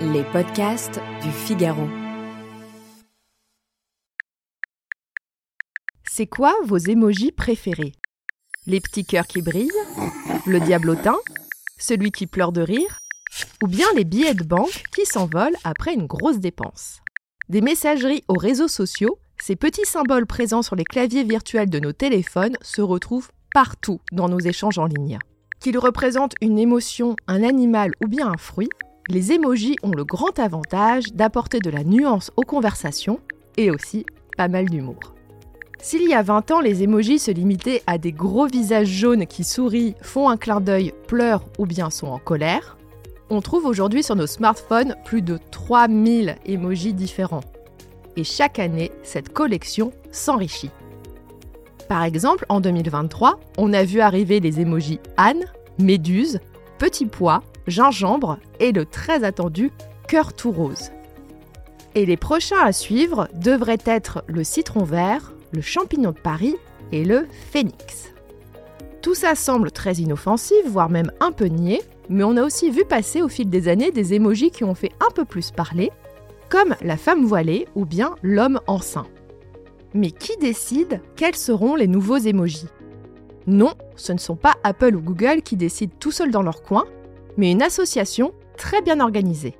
Les podcasts du Figaro. C'est quoi vos émojis préférés? Les petits cœurs qui brillent Le diablotin Celui qui pleure de rire Ou bien les billets de banque qui s'envolent après une grosse dépense? Des messageries aux réseaux sociaux, ces petits symboles présents sur les claviers virtuels de nos téléphones se retrouvent partout dans nos échanges en ligne. Qu'ils représentent une émotion, un animal ou bien un fruit, les émojis ont le grand avantage d'apporter de la nuance aux conversations et aussi pas mal d'humour. S'il y a 20 ans, les émojis se limitaient à des gros visages jaunes qui sourient, font un clin d'œil, pleurent ou bien sont en colère, on trouve aujourd'hui sur nos smartphones plus de 3000 émojis différents. Et chaque année, cette collection s'enrichit. Par exemple, en 2023, on a vu arriver les émojis Anne, Méduse, Petit Pois, gingembre et le très attendu cœur tout rose. Et les prochains à suivre devraient être le citron vert, le champignon de Paris et le phénix. Tout ça semble très inoffensif, voire même un peu niais, mais on a aussi vu passer au fil des années des émojis qui ont fait un peu plus parler, comme la femme voilée ou bien l'homme enceint. Mais qui décide quels seront les nouveaux émojis Non, ce ne sont pas Apple ou Google qui décident tout seuls dans leur coin, mais une association très bien organisée.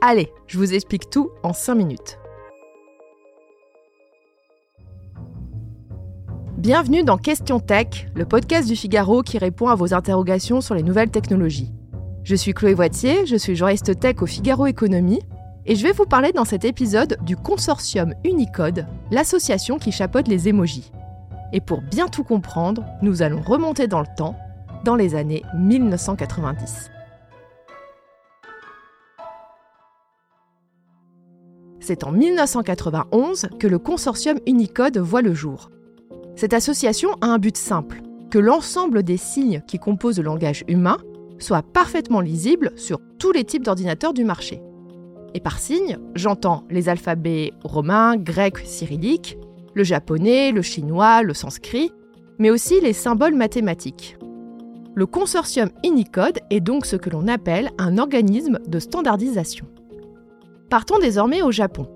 Allez, je vous explique tout en 5 minutes. Bienvenue dans Question Tech, le podcast du Figaro qui répond à vos interrogations sur les nouvelles technologies. Je suis Chloé Voitier, je suis juriste tech au Figaro Économie, et je vais vous parler dans cet épisode du consortium Unicode, l'association qui chapeaute les émojis. Et pour bien tout comprendre, nous allons remonter dans le temps, dans les années 1990. C'est en 1991 que le consortium Unicode voit le jour. Cette association a un but simple, que l'ensemble des signes qui composent le langage humain soit parfaitement lisible sur tous les types d'ordinateurs du marché. Et par signes, j'entends les alphabets romains, grecs, cyrilliques, le japonais, le chinois, le sanskrit, mais aussi les symboles mathématiques. Le consortium Unicode est donc ce que l'on appelle un organisme de standardisation. Partons désormais au Japon.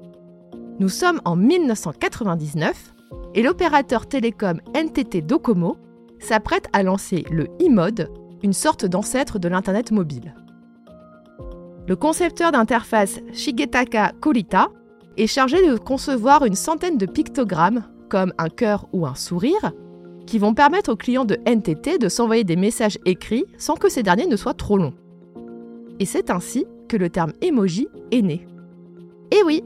Nous sommes en 1999 et l'opérateur télécom NTT Docomo s'apprête à lancer le e-mode, une sorte d'ancêtre de l'Internet mobile. Le concepteur d'interface Shigetaka Kurita est chargé de concevoir une centaine de pictogrammes, comme un cœur ou un sourire, qui vont permettre aux clients de NTT de s'envoyer des messages écrits sans que ces derniers ne soient trop longs. Et c'est ainsi que le terme emoji est né. Et oui,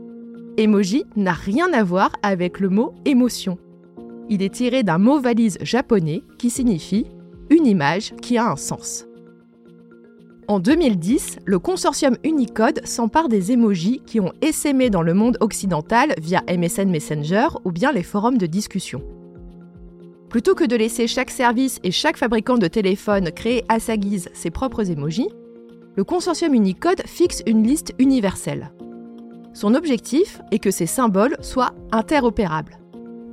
emoji n'a rien à voir avec le mot émotion. Il est tiré d'un mot valise japonais qui signifie une image qui a un sens. En 2010, le consortium Unicode s'empare des emojis qui ont essaimé dans le monde occidental via MSN Messenger ou bien les forums de discussion. Plutôt que de laisser chaque service et chaque fabricant de téléphone créer à sa guise ses propres emojis, le consortium Unicode fixe une liste universelle. Son objectif est que ces symboles soient interopérables.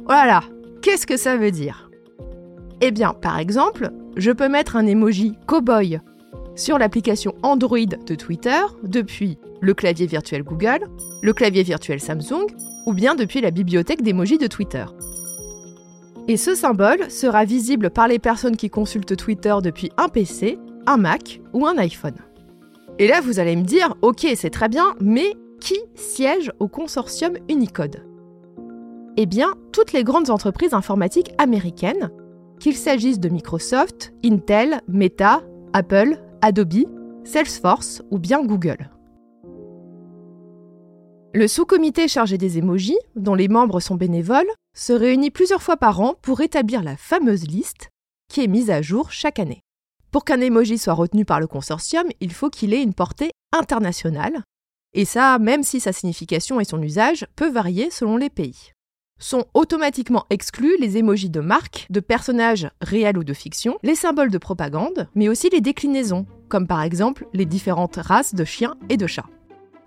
Oh là là, qu'est-ce que ça veut dire? Eh bien, par exemple, je peux mettre un emoji cowboy sur l'application Android de Twitter depuis le clavier virtuel Google, le clavier virtuel Samsung ou bien depuis la bibliothèque d'emojis de Twitter. Et ce symbole sera visible par les personnes qui consultent Twitter depuis un PC, un Mac ou un iPhone. Et là, vous allez me dire, ok, c'est très bien, mais qui siège au consortium Unicode? Eh bien, toutes les grandes entreprises informatiques américaines, qu'il s'agisse de Microsoft, Intel, Meta, Apple, Adobe, Salesforce ou bien Google. Le sous-comité chargé des émojis, dont les membres sont bénévoles, se réunit plusieurs fois par an pour établir la fameuse liste qui est mise à jour chaque année. Pour qu'un emoji soit retenu par le consortium, il faut qu'il ait une portée internationale. Et ça, même si sa signification et son usage peuvent varier selon les pays. Sont automatiquement exclus les emojis de marque, de personnages réels ou de fiction, les symboles de propagande, mais aussi les déclinaisons, comme par exemple les différentes races de chiens et de chats.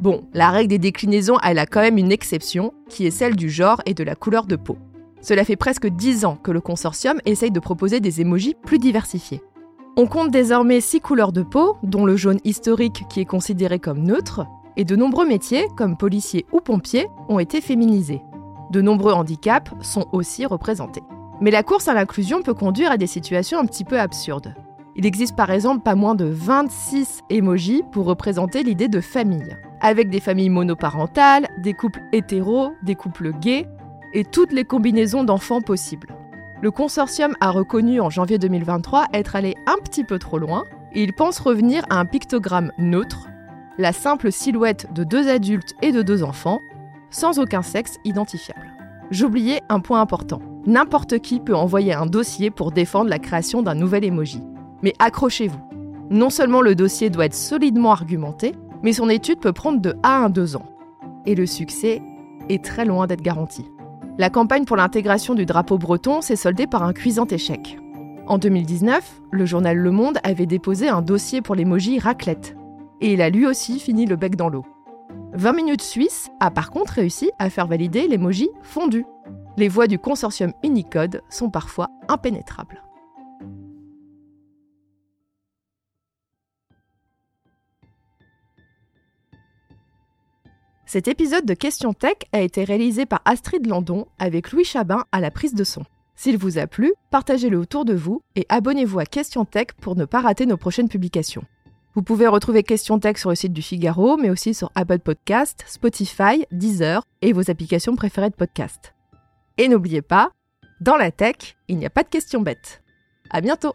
Bon, la règle des déclinaisons, elle a quand même une exception, qui est celle du genre et de la couleur de peau. Cela fait presque 10 ans que le consortium essaye de proposer des emojis plus diversifiés. On compte désormais 6 couleurs de peau, dont le jaune historique qui est considéré comme neutre, et de nombreux métiers, comme policiers ou pompiers, ont été féminisés. De nombreux handicaps sont aussi représentés. Mais la course à l'inclusion peut conduire à des situations un petit peu absurdes. Il existe par exemple pas moins de 26 emojis pour représenter l'idée de famille, avec des familles monoparentales, des couples hétéros, des couples gays, et toutes les combinaisons d'enfants possibles. Le consortium a reconnu en janvier 2023 être allé un petit peu trop loin, et il pense revenir à un pictogramme neutre, la simple silhouette de deux adultes et de deux enfants, sans aucun sexe identifiable. J'oubliais un point important. N'importe qui peut envoyer un dossier pour défendre la création d'un nouvel emoji. Mais accrochez-vous. Non seulement le dossier doit être solidement argumenté, mais son étude peut prendre de 1 à 2 ans. Et le succès est très loin d'être garanti. La campagne pour l'intégration du drapeau breton s'est soldée par un cuisant échec. En 2019, le journal Le Monde avait déposé un dossier pour l'emoji raclette. Et il a lui aussi fini le bec dans l'eau. 20 minutes suisse a par contre réussi à faire valider l'emoji fondu. Les voies du consortium Unicode sont parfois impénétrables. Cet épisode de Question Tech a été réalisé par Astrid Landon avec Louis Chabin à la prise de son. S'il vous a plu, partagez-le autour de vous et abonnez-vous à Question Tech pour ne pas rater nos prochaines publications. Vous pouvez retrouver Question Tech sur le site du Figaro, mais aussi sur Apple Podcast, Spotify, Deezer et vos applications préférées de podcast. Et n'oubliez pas, dans la tech, il n'y a pas de questions bêtes. À bientôt!